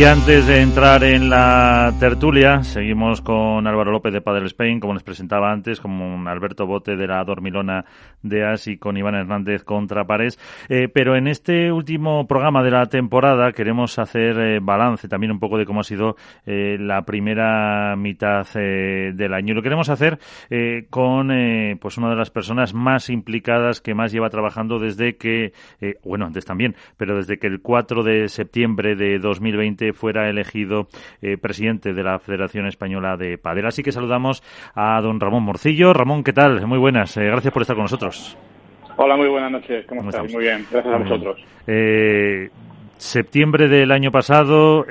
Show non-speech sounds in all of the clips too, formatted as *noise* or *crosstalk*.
Y antes de entrar en la tertulia, seguimos con Álvaro López de Padel Spain, como les presentaba antes, con Alberto Bote de la Dormilona de As y con Iván Hernández contra Pares. Eh, pero en este último programa de la temporada queremos hacer eh, balance también un poco de cómo ha sido eh, la primera mitad del año. Y lo queremos hacer con pues una de las personas más implicadas que más lleva trabajando desde que, bueno, antes también, pero desde que el 4 de septiembre de 2020 fuera elegido eh, presidente de la Federación Española de Padel. Así que saludamos a don Ramón Morcillo. Ramón, ¿qué tal? Muy buenas. Eh, gracias por estar con nosotros. Hola, muy buenas noches. ¿Cómo, estás? Muy bien. Gracias a vosotros. Eh, septiembre del año pasado,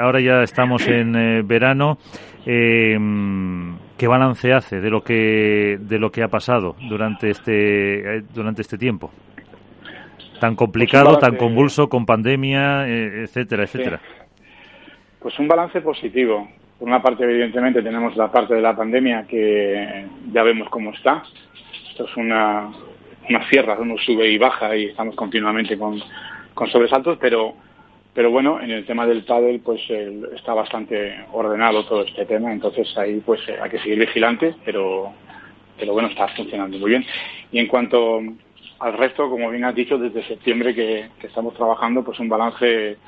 ahora ya estamos en verano. ¿Qué balance hace de lo que de lo que ha pasado durante este durante este tiempo? Tan complicado, pues tan convulso, con pandemia, etcétera, etcétera. Pues un balance positivo. Por una parte, evidentemente, tenemos la parte de la pandemia que ya vemos cómo está. Esto es una, una sierra, uno sube y baja y estamos continuamente con, sobresaltos, pero, pero bueno, en el tema del pádel pues está bastante ordenado todo este tema, entonces ahí pues hay que seguir vigilante, pero, pero bueno, está funcionando muy bien. Y en cuanto al resto, como bien has dicho, desde septiembre que estamos trabajando, pues un balance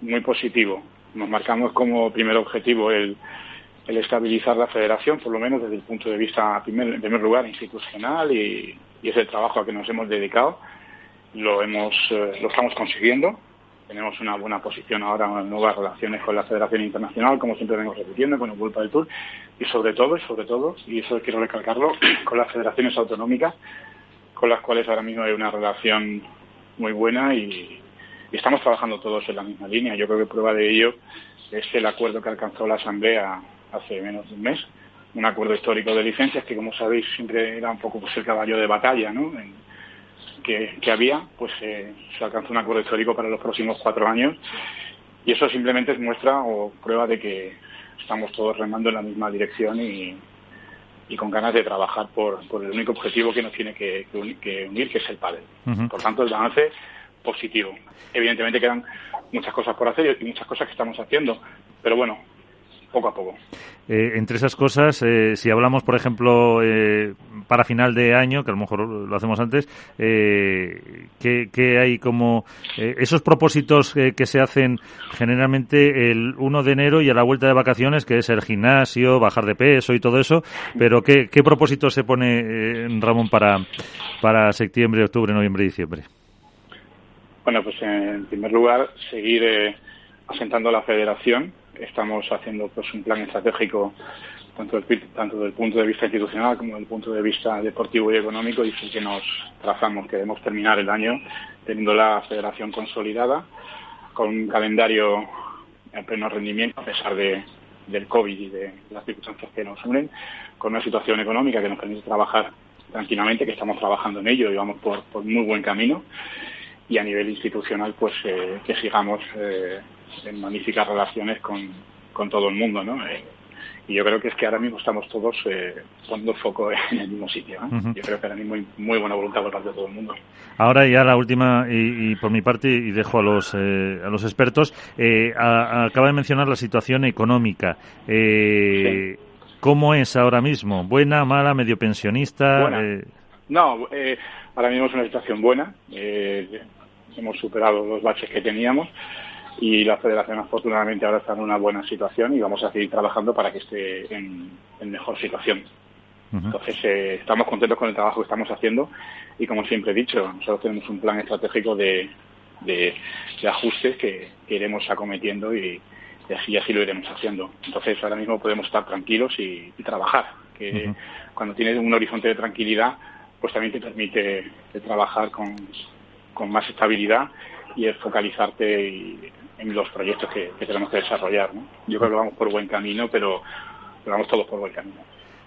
muy positivo nos marcamos como primer objetivo el, estabilizar la federación, por lo menos desde el punto de vista, en primer lugar, institucional y, es el trabajo a que nos hemos dedicado. Lo, hemos, eh, lo estamos consiguiendo. Tenemos una buena posición ahora en nuevas relaciones con la Federación Internacional, como siempre vengo repitiendo, con el World del Tour, y sobre todo, y sobre todo, y eso quiero recalcarlo, *clears throat* con las federaciones autonómicas, con las cuales ahora mismo hay una relación muy buena y, y estamos trabajando todos en la misma línea. Yo creo que prueba de ello es el acuerdo que alcanzó la Asamblea hace menos de un mes, un acuerdo histórico de licencias que, como sabéis, siempre era un poco pues, el caballo de batalla ¿no? que, había, pues eh, se alcanzó un acuerdo histórico para los próximos cuatro años y eso simplemente es muestra o prueba de que estamos todos remando en la misma dirección y, con ganas de trabajar por, el único objetivo que nos tiene que, unir, que es el padre. Por tanto, el balance positivo. Evidentemente quedan muchas cosas por hacer y muchas cosas que estamos haciendo, pero bueno, poco a poco. Eh, entre esas cosas, eh, si hablamos, por ejemplo, eh, para final de año, que a lo mejor lo hacemos antes, ¿qué, hay como esos propósitos que se hacen generalmente el 1 de enero y a la vuelta de vacaciones, que es el gimnasio, bajar de peso y todo eso, pero ¿qué, qué propósitos se pone, Ramón, para, para septiembre, octubre, noviembre y diciembre? Bueno, pues en primer lugar, seguir eh, asentando la federación. Estamos haciendo pues un plan estratégico tanto, tanto desde el punto de vista institucional como desde el punto de vista deportivo y económico y es el que nos trazamos. Queremos terminar el año teniendo la federación consolidada con un calendario en pleno rendimiento a pesar de, del COVID y de las circunstancias que nos unen, con una situación económica que nos permite trabajar tranquilamente, que estamos trabajando en ello y vamos por, por muy buen camino y a nivel institucional pues eh, que sigamos eh, en magníficas relaciones con, con, todo el mundo ¿no? Eh, y yo creo que es que ahora mismo estamos todos poniendo foco en el mismo sitio yo creo que ahora mismo hay muy buena voluntad por parte de todo el mundo ahora ya la última y, por mi parte y dejo a los a los expertos acaba de mencionar la situación económica ¿Cómo es ahora mismo? ¿Buena, mala, medio pensionista? No, eh, ahora mismo es una situación buena. Eh, hemos superado los baches que teníamos y la federación afortunadamente ahora está en una buena situación y vamos a seguir trabajando para que esté en, mejor situación. Entonces eh, estamos contentos con el trabajo que estamos haciendo y como siempre he dicho, nosotros tenemos un plan estratégico de, de, ajustes que, iremos acometiendo y, así, así lo iremos haciendo. Entonces ahora mismo podemos estar tranquilos y, trabajar, que cuando tienes un horizonte de tranquilidad pues también te permite trabajar con, más estabilidad y focalizarte en los proyectos que, tenemos que desarrollar. Yo creo que vamos por buen camino, pero, vamos todos por buen camino.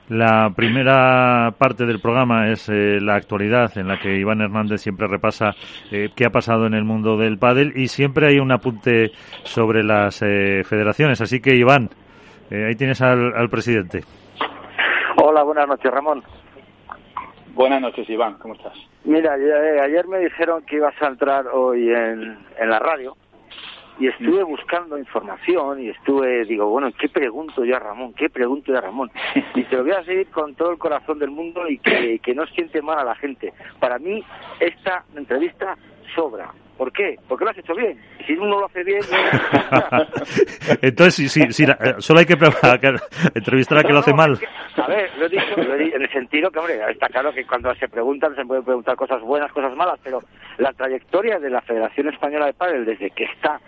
La primera parte del programa es eh, la actualidad, en la que Iván Hernández siempre repasa eh, qué ha pasado en el mundo del pádel y siempre hay un apunte sobre las eh, federaciones. Así que, Iván, ahí tienes al, al presidente. Hola, buenas noches, Ramón. Buenas noches, Iván, ¿cómo estás? Mira, eh, ayer me dijeron que ibas a entrar hoy en, la radio y estuve buscando información y estuve, digo, bueno, ¿qué pregunto yo a Ramón? ¿Qué pregunto yo a Ramón? Y te lo voy a decir con todo el corazón del mundo y que, que no siente mal a la gente. Para mí, esta entrevista sobra. ¿Por qué? Porque lo has hecho bien. Y si uno lo hace bien, *laughs* entonces sí, sí, sí, solo hay que entrevistar a que lo hace mal. A ver, lo he, dicho, lo he dicho, en el sentido que, hombre, está claro que cuando se preguntan se pueden preguntar cosas buenas, cosas malas, pero la trayectoria de la Federación Española de Padres desde que está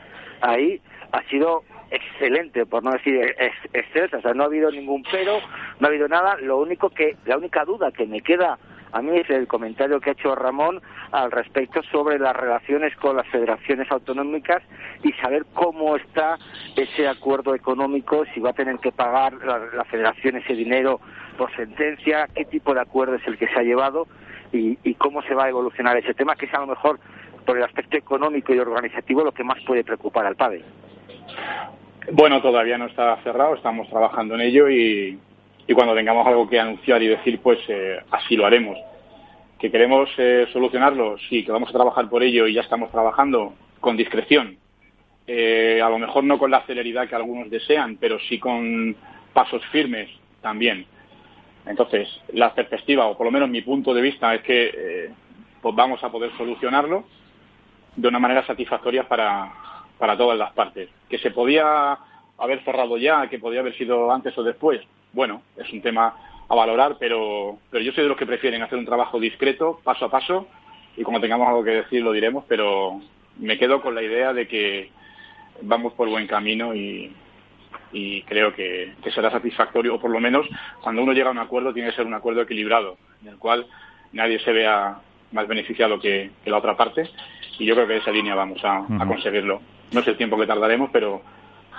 ahí ha sido excelente, por no decir excelsa, o sea, no ha habido ningún pero, no ha habido nada, lo único que, la única duda que me queda a mí es el comentario que ha hecho Ramón al respecto sobre las relaciones con las federaciones autonómicas y saber cómo está ese acuerdo económico, si va a tener que pagar la, federación ese dinero por sentencia, qué tipo de acuerdo es el que se ha llevado y, y cómo se va a evolucionar ese tema, que es a lo mejor por el aspecto económico y organizativo lo que más puede preocupar al padre. Bueno, todavía no está cerrado, estamos trabajando en ello y, y cuando tengamos algo que anunciar y decir, pues eh, así lo haremos. ¿Que queremos eh, solucionarlo? Sí, que vamos a trabajar por ello y ya estamos trabajando con discreción. Eh, a lo mejor no con la celeridad que algunos desean, pero sí con pasos firmes también. Entonces, la perspectiva, o por lo menos mi punto de vista, es que pues vamos a poder solucionarlo de una manera satisfactoria para, para todas las partes. Que se podía haber cerrado ya, que podía haber sido antes o después, bueno, es un tema a valorar, pero, pero yo soy de los que prefieren hacer un trabajo discreto, paso a paso, y como tengamos algo que decir lo diremos, pero me quedo con la idea de que vamos por buen camino y, y creo que, será satisfactorio, o por lo menos cuando uno llega a un acuerdo tiene que ser un acuerdo equilibrado, en el cual nadie se vea más beneficiado que, la otra parte, y yo creo que de esa línea vamos a, a conseguirlo. No sé el tiempo que tardaremos, pero,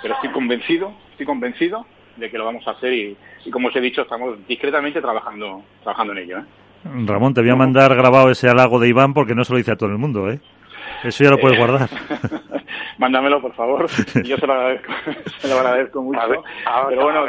pero estoy convencido, estoy convencido de que lo vamos a hacer y, como os he dicho, estamos discretamente trabajando, trabajando en ello. ¿eh? Ramón, te voy a mandar grabado ese halago de Iván porque no se lo dice a todo el mundo, ¿eh? Eso ya lo puedes eh, guardar. *laughs* Mándamelo, por favor. Yo se lo agradezco, *laughs* se lo agradezco mucho. Pero bueno,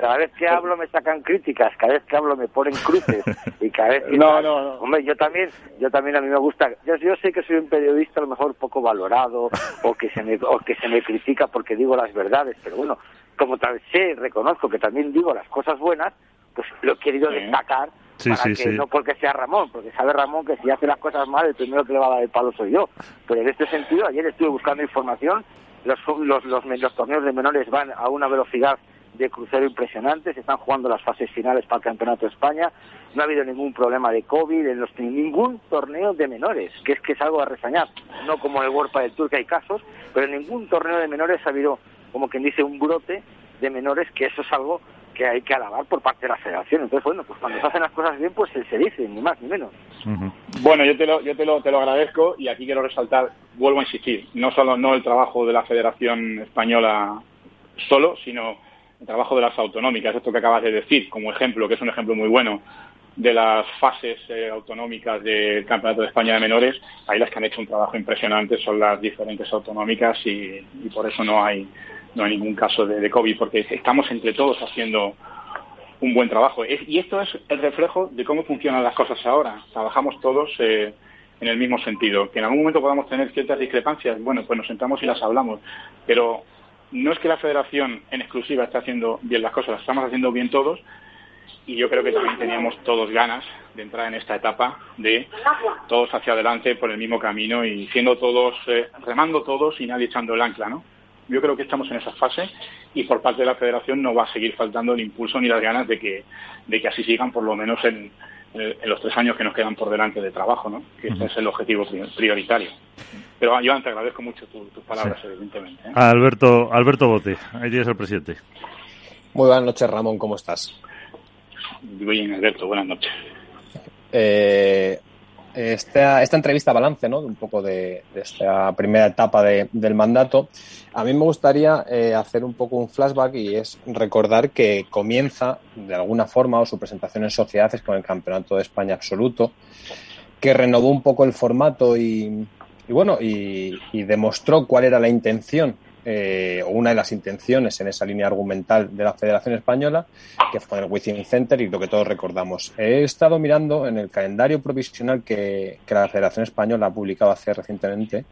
cada vez que hablo me sacan críticas, cada vez que hablo me ponen cruces y cada vez que no, no, no. Hombre, yo también, yo también a mí me gusta. Yo, yo sé que soy un periodista a lo mejor poco valorado o que se me o que se me critica porque digo las verdades, pero bueno, como tal sé, reconozco que también digo las cosas buenas, pues lo he querido destacar para que no porque sea Ramón, porque sabe Ramón que si hace las cosas mal, el primero que le va a dar el palo soy yo. Pero en este sentido, ayer estuve buscando información, los, los, los, torneos de menores van a una velocidad de crucero impresionante, se están jugando las fases finales para el Campeonato de España, no ha habido ningún problema de COVID en los, ningún torneo de menores, que es que es algo a resañar, no como en el World del Tour que hay casos, pero en ningún torneo de menores ha habido como quien dice, un brote de menores, que eso es algo que hay que alabar por parte de la federación. Entonces, bueno, pues cuando se hacen las cosas bien, pues se dice, ni más ni menos. Bueno, yo te lo, yo te lo, te lo agradezco y aquí quiero resaltar, vuelvo a insistir, no solo no el trabajo de la Federación Española solo, sino el trabajo de las autonómicas, esto que acabas de decir, como ejemplo, que es un ejemplo muy bueno de las fases eh, autonómicas del Campeonato de España de Menores, ahí las que han hecho un trabajo impresionante son las diferentes autonómicas y por eso no hay no hay ningún caso de, COVID, porque estamos entre todos haciendo un buen trabajo. Y esto es el reflejo de cómo funcionan las cosas ahora. Trabajamos todos eh, en el mismo sentido. Que en algún momento podamos tener ciertas discrepancias, bueno, pues nos sentamos y las hablamos. Pero no es que la federación en exclusiva esté haciendo bien las cosas, las estamos haciendo bien todos. Y yo creo que también teníamos todos ganas de entrar en esta etapa de todos hacia adelante por el mismo camino y siendo todos, eh, remando todos y nadie echando el ancla, ¿no? Yo creo que estamos en esa fase y por parte de la federación no va a seguir faltando el impulso ni las ganas de que, de que así sigan por lo menos en, los tres años que nos quedan por delante de trabajo, ¿no? que ese es el objetivo prioritario. Pero Joan, te agradezco mucho tus palabras, evidentemente. ¿eh? Alberto, Alberto Bote, ahí tienes al presidente. Muy buenas noches, Ramón, ¿cómo estás? Bien, Alberto, buenas noches. Eh, esta, esta entrevista balance, ¿no? Un poco de, esta primera etapa del mandato. A mí me gustaría eh, hacer un poco un flashback y es recordar que comienza de alguna forma o su presentación en sociedades con el Campeonato de España absoluto, que renovó un poco el formato y, bueno, y demostró cuál era la intención eh, una de las intenciones en esa línea argumental de la Federación Española, que fue el Within Center y lo que todos recordamos. He estado mirando en el calendario provisional que, la Federación Española ha publicado hace recientemente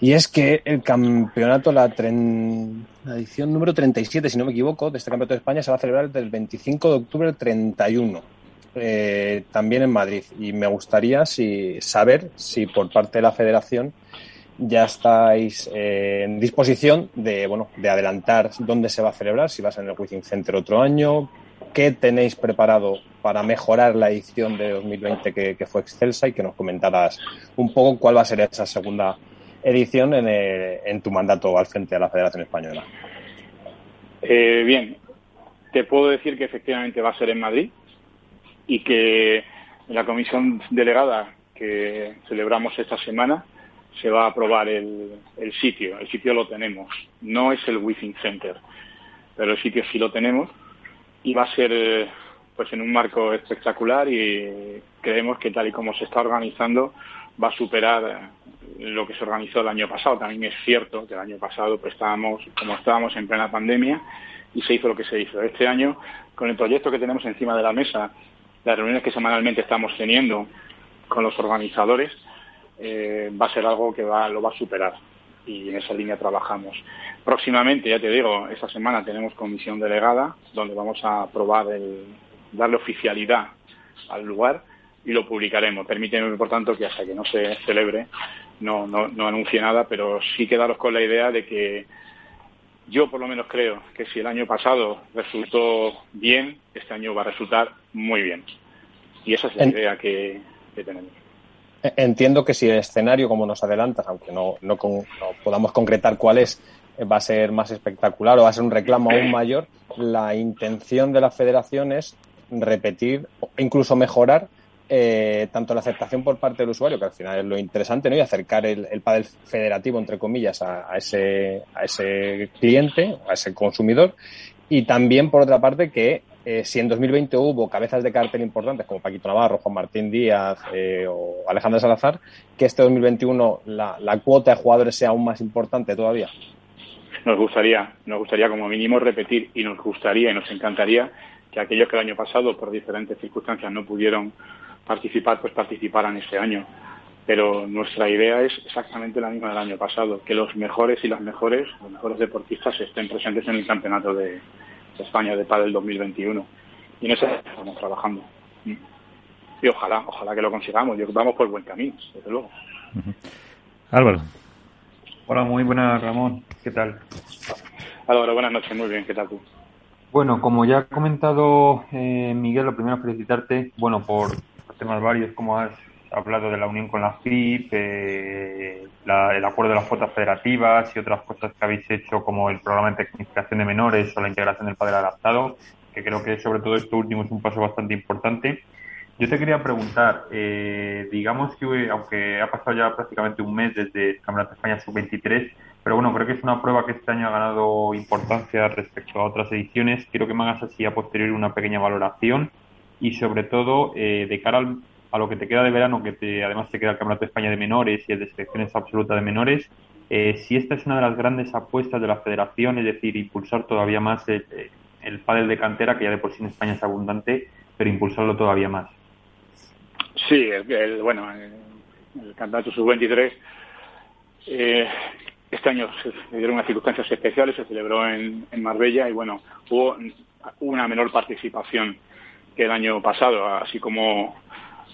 Y es que el campeonato, la, edición número 37, si no me equivoco, de este campeonato de España se va a celebrar del 25 de octubre al 31. Eh, también en Madrid. Y me gustaría si, saber si por parte de la federación ya estáis eh, en disposición de, bueno, de adelantar dónde se va a celebrar, si va a ser en el Within Center otro año, qué tenéis preparado para mejorar la edición de 2020 que, que, fue excelsa y que nos comentaras un poco cuál va a ser esa segunda edición en, en tu mandato al frente de la Federación Española. Eh, bien, te puedo decir que efectivamente va a ser en Madrid y que la comisión delegada que celebramos esta semana se va a aprobar el, el sitio. El sitio lo tenemos. No es el Within Center, pero el sitio sí lo tenemos y va a ser eh, pues en un marco espectacular y creemos que tal y como se está organizando va a superar lo que se organizó el año pasado. También es cierto que el año pasado pues estábamos como estábamos en plena pandemia y se hizo lo que se hizo. Este año con el proyecto que tenemos encima de la mesa, las reuniones que semanalmente estamos teniendo con los organizadores, eh, va a ser algo que va, lo va a superar y en esa línea trabajamos. Próximamente, ya te digo, esta semana tenemos comisión delegada donde vamos a aprobar el darle oficialidad al lugar y lo publicaremos. Permíteme, por tanto, que hasta que no se celebre no, no, no anuncie nada, pero sí quedaros con la idea de que yo por lo menos creo que si el año pasado resultó bien, este año va a resultar muy bien. Y esa es la idea que tenemos. Entiendo que si el escenario, como nos adelantas, aunque no, no, podamos concretar cuál es, va a ser más espectacular o va a ser un reclamo aún mayor, la intención de la federación es repetir, incluso mejorar eh, tanto la aceptación por parte del usuario, que al final es lo interesante, ¿no? y acercar el, el pádel federativo, entre comillas, a, ese, a ese cliente, a ese consumidor, y también, por otra parte, que eh, si en 2020 hubo cabezas de cartel importantes como Paquito Navarro, Juan Martín Díaz eh, o Alejandro Salazar, que este 2021 la, la, cuota de jugadores sea aún más importante todavía. Nos gustaría, nos gustaría como mínimo repetir y nos gustaría y nos encantaría que aquellos que el año pasado por diferentes circunstancias no pudieron participar, pues participaran este año. Pero nuestra idea es exactamente la misma del año pasado, que los mejores y las mejores, los mejores deportistas estén presentes en el campeonato de, España de Padel 2021. Y en eso estamos trabajando. Y ojalá, ojalá que lo consigamos. Yo vamos por buen camino, desde luego. Álvaro. Hola, muy buenas, Ramón. ¿Qué tal? Álvaro, buenas noches. Muy bien, ¿qué tal tú? Bueno, como ya ha comentado eh, Miguel, lo primero felicitarte, bueno, por temas varios, como has hablado de la unión con la FIP, eh, la, el acuerdo de las cuotas federativas y otras cosas que habéis hecho como el programa de tecnificación de menores o la integración del padre adaptado, que creo que sobre todo esto último es un paso bastante importante. Yo te quería preguntar, eh, digamos que aunque ha pasado ya prácticamente un mes desde el Campeonato de España Sub-23, pero bueno, creo que es una prueba que este año ha ganado importancia respecto a otras ediciones. Quiero que me hagas así a posteriori una pequeña valoración y sobre todo eh, de cara al a lo que te queda de verano, que te, además te queda el Campeonato de España de menores y el de selecciones absoluta de menores, eh, si esta es una de las grandes apuestas de la federación, es decir, impulsar todavía más el, el pádel de cantera, que ya de por sí en España es abundante, pero impulsarlo todavía más. Sí, el, bueno, el, Campeonato Sub-23 eh, este año se dieron unas circunstancias especiales, se celebró en, en Marbella y bueno, hubo una menor participación que el año pasado, así como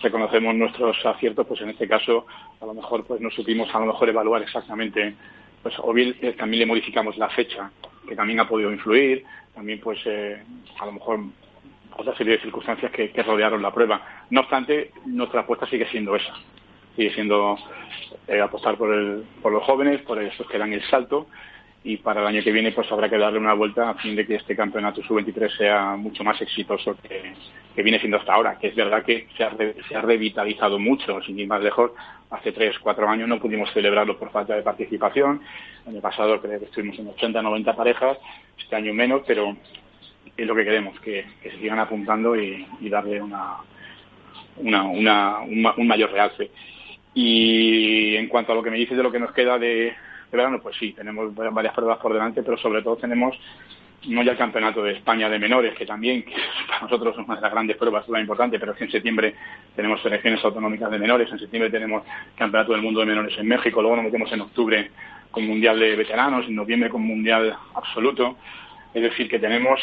reconocemos nuestros aciertos, pues en este caso a lo mejor pues no supimos a lo mejor evaluar exactamente, pues o bien eh, también le modificamos la fecha, que también ha podido influir, también pues eh, a lo mejor otra serie de circunstancias que, rodearon la prueba. No obstante, nuestra apuesta sigue siendo esa, sigue siendo eh, apostar por, el, por los jóvenes, por esos que dan el salto y para el año que viene pues habrá que darle una vuelta a fin de que este campeonato sub-23 sea mucho más exitoso que, viene siendo hasta ahora, que es verdad que se ha, se ha, revitalizado mucho, sin ir más lejos, hace tres, cuatro años no pudimos celebrarlo por falta de participación, el año pasado creo que estuvimos en 80, 90 parejas, este año menos, pero es lo que queremos, que, se sigan apuntando y, y darle una, una, una, un, un mayor realce. Y en cuanto a lo que me dices de lo que nos queda de, de verano, pues sí, tenemos varias pruebas por delante, pero sobre todo tenemos no ya el campeonato de España de menores, que también que *laughs* para nosotros es una de las grandes pruebas, muy importante, pero es que en septiembre tenemos selecciones autonómicas de menores, en septiembre tenemos campeonato del mundo de menores en México, luego nos metemos en octubre con mundial de veteranos, en noviembre con mundial absoluto, es decir, que tenemos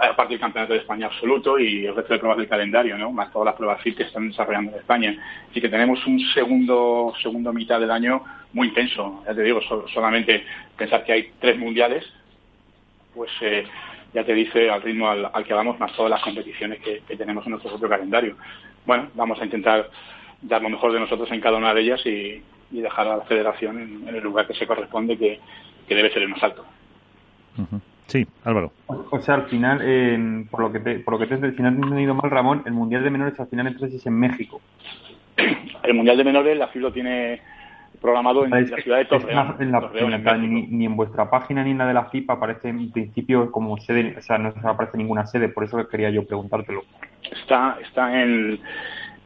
aparte del campeonato de España absoluto y el resto de pruebas del calendario, ¿no? más todas las pruebas FIT que están desarrollando en España. Así que tenemos un segundo, segundo mitad del año muy intenso. Ya te digo, solamente pensar que hay tres mundiales, pues eh, ya te dice al ritmo al, que vamos, más todas las competiciones que, tenemos en nuestro propio calendario. Bueno, vamos a intentar dar lo mejor de nosotros en cada una de ellas y, dejar a la federación en, el lugar que se corresponde, que, debe ser el más alto. Sí, Álvaro. O sea, al final, por lo que te, por lo que te he ido mal, Ramón, el Mundial de Menores al final entonces es en México. El Mundial de Menores la FILO tiene programado en la ciudad de Torreón. ni, en vuestra página ni en la de la FIPA aparece en principio como sede, o sea, no aparece ninguna sede, por eso quería yo preguntártelo. Está, está en,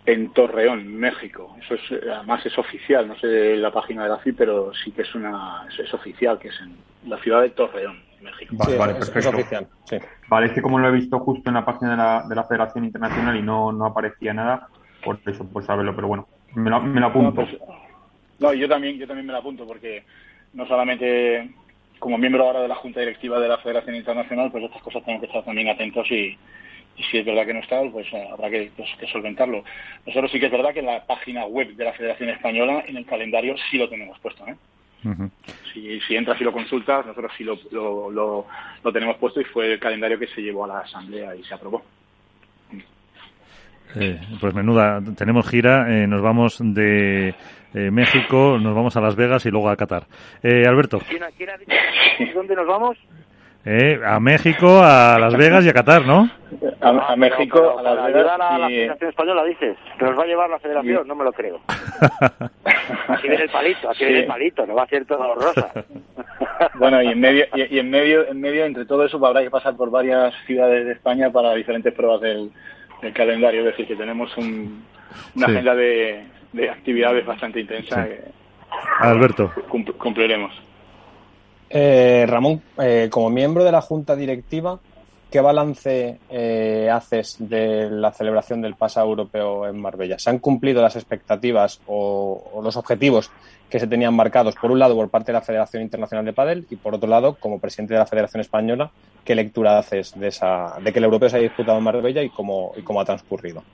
en Torreón, México. Eso es, además es oficial, no sé la página de la FIPA, pero sí que es una es oficial, que es en la ciudad de Torreón. México. Vale, perfecto. Vale, es que como lo he visto justo en la página de la, de la Federación Internacional y no, no aparecía nada, por eso, pues saberlo, pero bueno, me lo, me lo apunto. Pues, no, yo también, yo también me lo apunto porque no solamente como miembro ahora de la Junta Directiva de la Federación Internacional, pues estas cosas tengo que estar también atentos y, si es verdad que no está, pues eh, habrá que, pues, que, solventarlo. Nosotros sí que es verdad que en la página web de la Federación Española, en el calendario, sí lo tenemos puesto. ¿eh? Si, si, entras y lo consultas, nosotros sí lo, lo, lo, tenemos puesto y fue el calendario que se llevó a la Asamblea y se aprobó. Eh, pues menuda, tenemos gira, eh, nos vamos de eh, México, nos vamos a Las Vegas y luego a Qatar. Alberto. ¿Dónde nos vamos? Eh, a México, a Las Vegas y a Qatar, ¿no? A, México, a Las Vegas. a la Federación Española, dices. ¿Que nos va a llevar la Federación? No me lo creo. *laughs* Aquí viene el palito, aquí viene el palito, no va a ser todo rosa. *laughs* bueno, y en medio, y, en medio, en medio, entre todo eso, habrá que pasar por varias ciudades de España para diferentes pruebas del, calendario. Es decir, que tenemos una agenda de, actividades bastante intensa. Alberto. cumpliremos. Eh, Ramón, eh, como miembro de la Junta Directiva, ¿qué balance eh, haces de la celebración del pasado europeo en Marbella? ¿Se han cumplido las expectativas o, los objetivos que se tenían marcados, por un lado, por parte de la Federación Internacional de Padel y, por otro lado, como presidente de la Federación Española, ¿qué lectura haces de, esa, de que el europeo se haya disputado en Marbella y cómo ha transcurrido?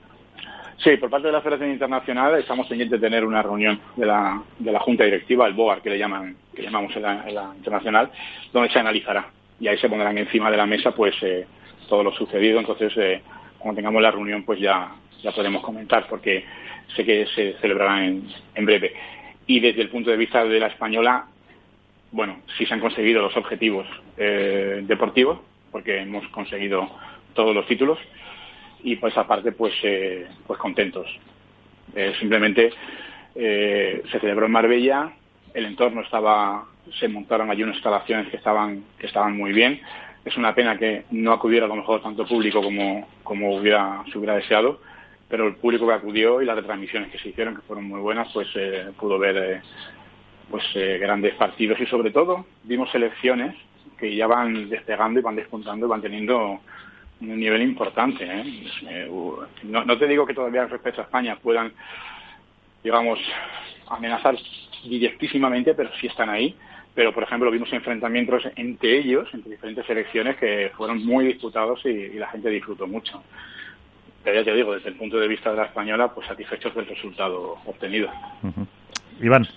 Sí, por parte de la Federación Internacional estamos pendientes de tener una reunión de la, de la Junta Directiva, el BOAR, que le llaman, que llamamos en la, internacional, donde se analizará y ahí se pondrán encima de la mesa pues eh, todo lo sucedido. Entonces, eh, cuando tengamos la reunión, pues ya ya podemos comentar, porque sé que se celebrará en, en breve. Y desde el punto de vista de la española, bueno, sí se han conseguido los objetivos eh, deportivos, porque hemos conseguido todos los títulos y pues aparte pues eh, pues contentos. Eh, simplemente eh, se celebró en Marbella el entorno estaba se montaron allí unas instalaciones que estaban que estaban muy bien. Es una pena que no acudiera a lo mejor tanto público como como hubiera se hubiera deseado pero el público que acudió y las retransmisiones que se hicieron que fueron muy buenas pues pudo ver pues grandes partidos. Y sobre todo vimos selecciones que ya van despegando y van despuntando y van teniendo un nivel importante. ¿eh? Eh, no, te digo que todavía respecto a España puedan, digamos, amenazar directísimamente, pero sí están ahí. Pero, por ejemplo, vimos enfrentamientos entre ellos, entre diferentes selecciones, que fueron muy disputados y, la gente disfrutó mucho. Pero ya te digo, desde el punto de vista de la española, pues satisfechos del resultado obtenido. Iván.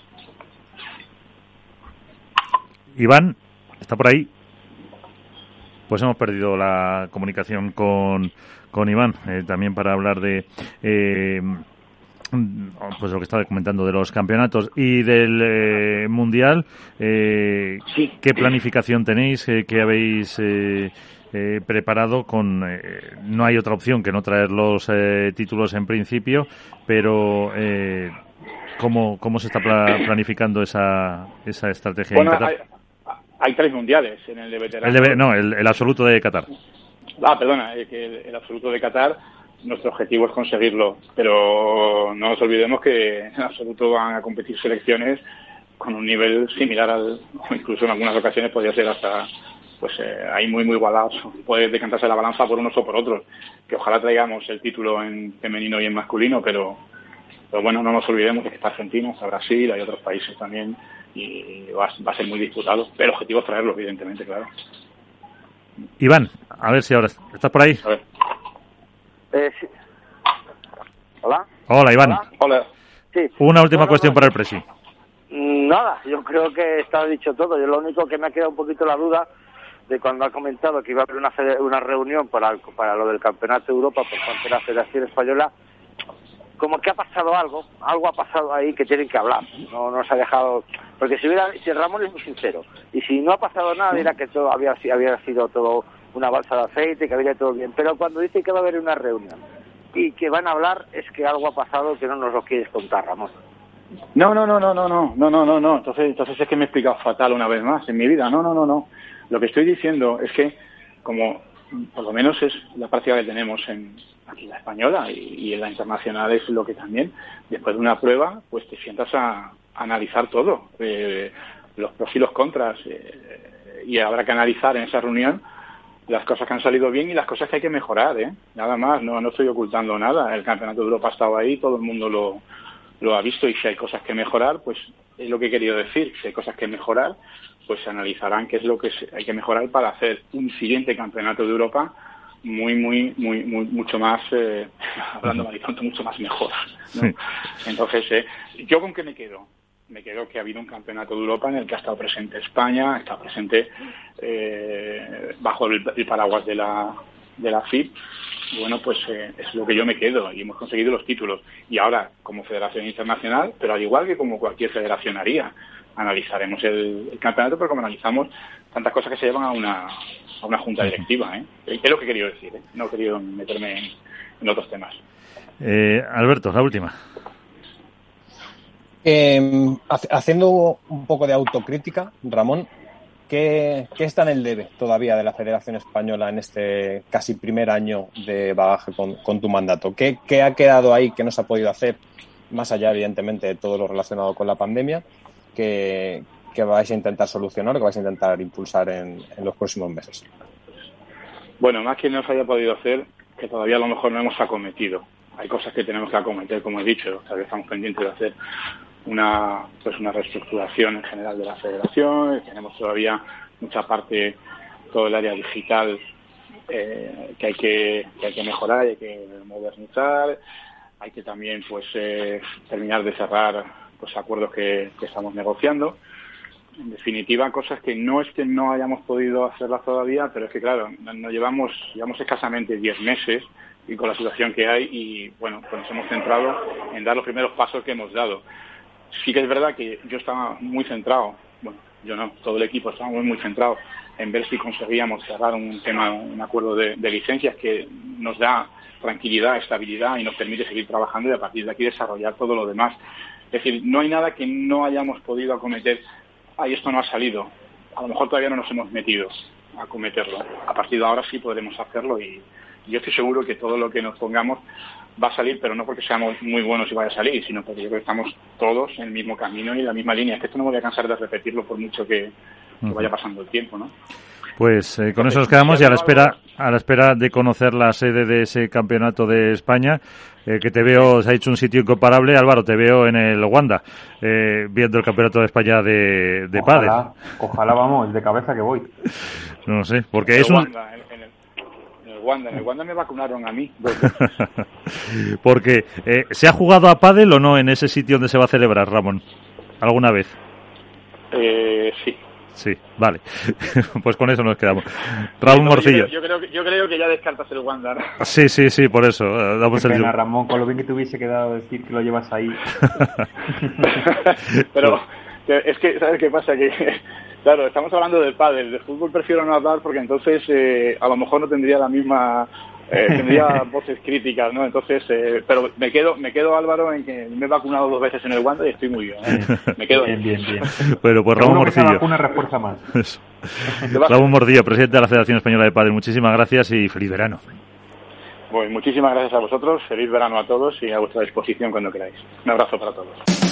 Iván, ¿está por ahí? Pues hemos perdido la comunicación con, con Iván, eh, también para hablar de eh, pues lo que estaba comentando de los campeonatos y del eh, mundial. Eh, ¿Qué planificación tenéis? ¿Qué habéis preparado? Con no hay otra opción que no traer los títulos en principio, pero ¿cómo, cómo se está planificando esa, esa estrategia? Hay tres mundiales en el de veteranos. no, el, absoluto de Qatar. Ah, perdona, el, absoluto de Qatar, nuestro objetivo es conseguirlo, pero no nos olvidemos que en absoluto van a competir selecciones con un nivel similar al, o incluso en algunas ocasiones podría ser hasta pues eh, ahí muy, muy igualados. Puede decantarse la balanza por unos o por otros. Que ojalá traigamos el título en femenino y en masculino, pero, pero bueno, no nos olvidemos de que está Argentina, está Brasil, hay otros países también y va, va a ser muy disputado. Pero el objetivo es traerlo, evidentemente, claro. Iván, a ver si ahora estás por ahí. A ver. Eh, sí. Hola. Hola, Iván. Hola. Hola. Sí. Una última cuestión no. para el Presi. Nada, yo creo que está dicho todo. Yo lo único que me ha quedado un poquito la duda de cuando ha comentado que iba a haber una, fede- una reunión para, el- para lo del Campeonato de Europa por parte de la Federación Española, como que ha pasado algo, algo ha pasado ahí que tienen que hablar. No nos ha dejado, porque si hubiera, Ramón es muy sincero y si no ha pasado nada dirá que todo había, había sido todo una balsa de aceite, que había todo bien. Pero cuando dice que va a haber una reunión y que van a hablar es que algo ha pasado que no nos lo quieres contar, Ramón. No, no, no, no, no, no, no, no, no, no. Entonces, entonces es que me he explicado fatal una vez más en mi vida. No, no, no, no. Lo que estoy diciendo es que, como por lo menos es la práctica que tenemos en aquí en la española y, en la internacional es lo que también, después de una prueba, pues te sientas a, a analizar todo, eh, los pros y los contras, eh, y habrá que analizar en esa reunión las cosas que han salido bien y las cosas que hay que mejorar, ¿eh? Nada más, no, no estoy ocultando nada. El Campeonato de Europa ha estado ahí, todo el mundo lo, lo ha visto y si hay cosas que mejorar, pues es lo que he querido decir. Si hay cosas que mejorar, pues se analizarán qué es lo que hay que mejorar para hacer un siguiente Campeonato de Europa muy, muy, muy, muy mucho más, eh, *laughs* hablando mal y mucho más mejor. ¿no? Sí. Entonces, eh, ¿yo con qué me quedo? Me quedo que ha habido un campeonato de Europa en el que ha estado presente España, ha estado presente eh, bajo el, el paraguas de la, de la FIP. Bueno, pues es lo que yo me quedo y hemos conseguido los títulos. Y ahora, como Federación Internacional, pero al igual que como cualquier federación haría, analizaremos el, el campeonato, pero como analizamos tantas cosas que se llevan a una, a una junta directiva. ¿eh? Es lo que he querido decir, ¿eh? no he querido meterme en, en otros temas. Eh, Alberto, la última. Eh, hace- haciendo un poco de autocrítica, Ramón, ¿qué, qué está en el debe todavía de la Federación Española en este casi primer año de bagaje con, con tu mandato? ¿Qué, qué ha quedado ahí que no se ha podido hacer, más allá, evidentemente, de todo lo relacionado con la pandemia, que, vais a intentar solucionar, que vais a intentar impulsar en, en los próximos meses? Bueno, más que no se haya podido hacer, que todavía a lo mejor no hemos acometido. Hay cosas que tenemos que acometer, como he dicho, todavía estamos pendientes de hacer una pues una reestructuración en general de la federación, tenemos todavía mucha parte, todo el área digital eh, que hay que, que hay que mejorar, hay que modernizar, hay que también pues eh, terminar de cerrar pues acuerdos que, estamos negociando en definitiva, cosas que no es que no hayamos podido hacerlas todavía, pero es que, claro, nos llevamos, llevamos escasamente 10 meses y con la situación que hay y, bueno, pues nos hemos centrado en dar los primeros pasos que hemos dado. Sí que es verdad que yo estaba muy centrado, bueno, yo no, todo el equipo estaba muy, muy centrado en ver si conseguíamos cerrar un tema, un acuerdo de licencias que nos da tranquilidad, estabilidad y nos permite seguir trabajando y a partir de aquí desarrollar todo lo demás. Es decir, no hay nada que no hayamos podido acometer ay, esto no ha salido. A lo mejor todavía no nos hemos metido a cometerlo. A partir de ahora sí podremos hacerlo y yo estoy seguro que todo lo que nos pongamos va a salir, pero no porque seamos muy buenos y vaya a salir, sino porque yo creo que estamos todos en el mismo camino y en la misma línea. Es que esto no me voy a cansar de repetirlo por mucho que, que vaya pasando el tiempo, ¿no? Pues eh, con eso nos quedamos y a la espera a la espera de conocer la sede de ese campeonato de España, eh, que te veo, se ha hecho un sitio incomparable, Álvaro, te veo en el Wanda, eh, viendo el campeonato de España de, de pádel. Ojalá, ojalá vamos, de cabeza que voy. No sé, porque En es el un... Wanda, en, en el, en el Wanda, en el Wanda me vacunaron a mí. *laughs* porque eh, ¿se ha jugado a pádel o no en ese sitio donde se va a celebrar, Ramón? ¿Alguna vez? Eh, sí. Sí, vale. *laughs* pues con eso nos quedamos. Raúl No, Morcillo. Yo creo, yo, creo, que- yo creo que ya descartas el Wanda. ¿no? *laughs* Sí, sí, sí, por eso. eh, damos Qué el pena, Ramón, con lo bien que te hubiese quedado decir que lo llevas ahí. *laughs* Pero es que, ¿sabes qué pasa? Que, claro, estamos hablando del pádel. De fútbol prefiero no hablar porque entonces eh, a lo mejor no tendría la misma... eh, *laughs* tendría voces críticas, ¿no? Entonces, eh, pero me quedo, me quedo Álvaro en que me he vacunado dos veces en el Wanda y estoy muy bien. ¿eh? Me quedo Bien, bien, bien. *laughs* Bueno, pues *laughs* Ramón Morcillo. vacuna refuerza más. Eso. Ramón Mordillo, presidente de la Federación Española de Padel. Muchísimas gracias y feliz verano. Pues muchísimas gracias a vosotros, feliz verano a todos y a vuestra disposición cuando queráis. Un abrazo para todos.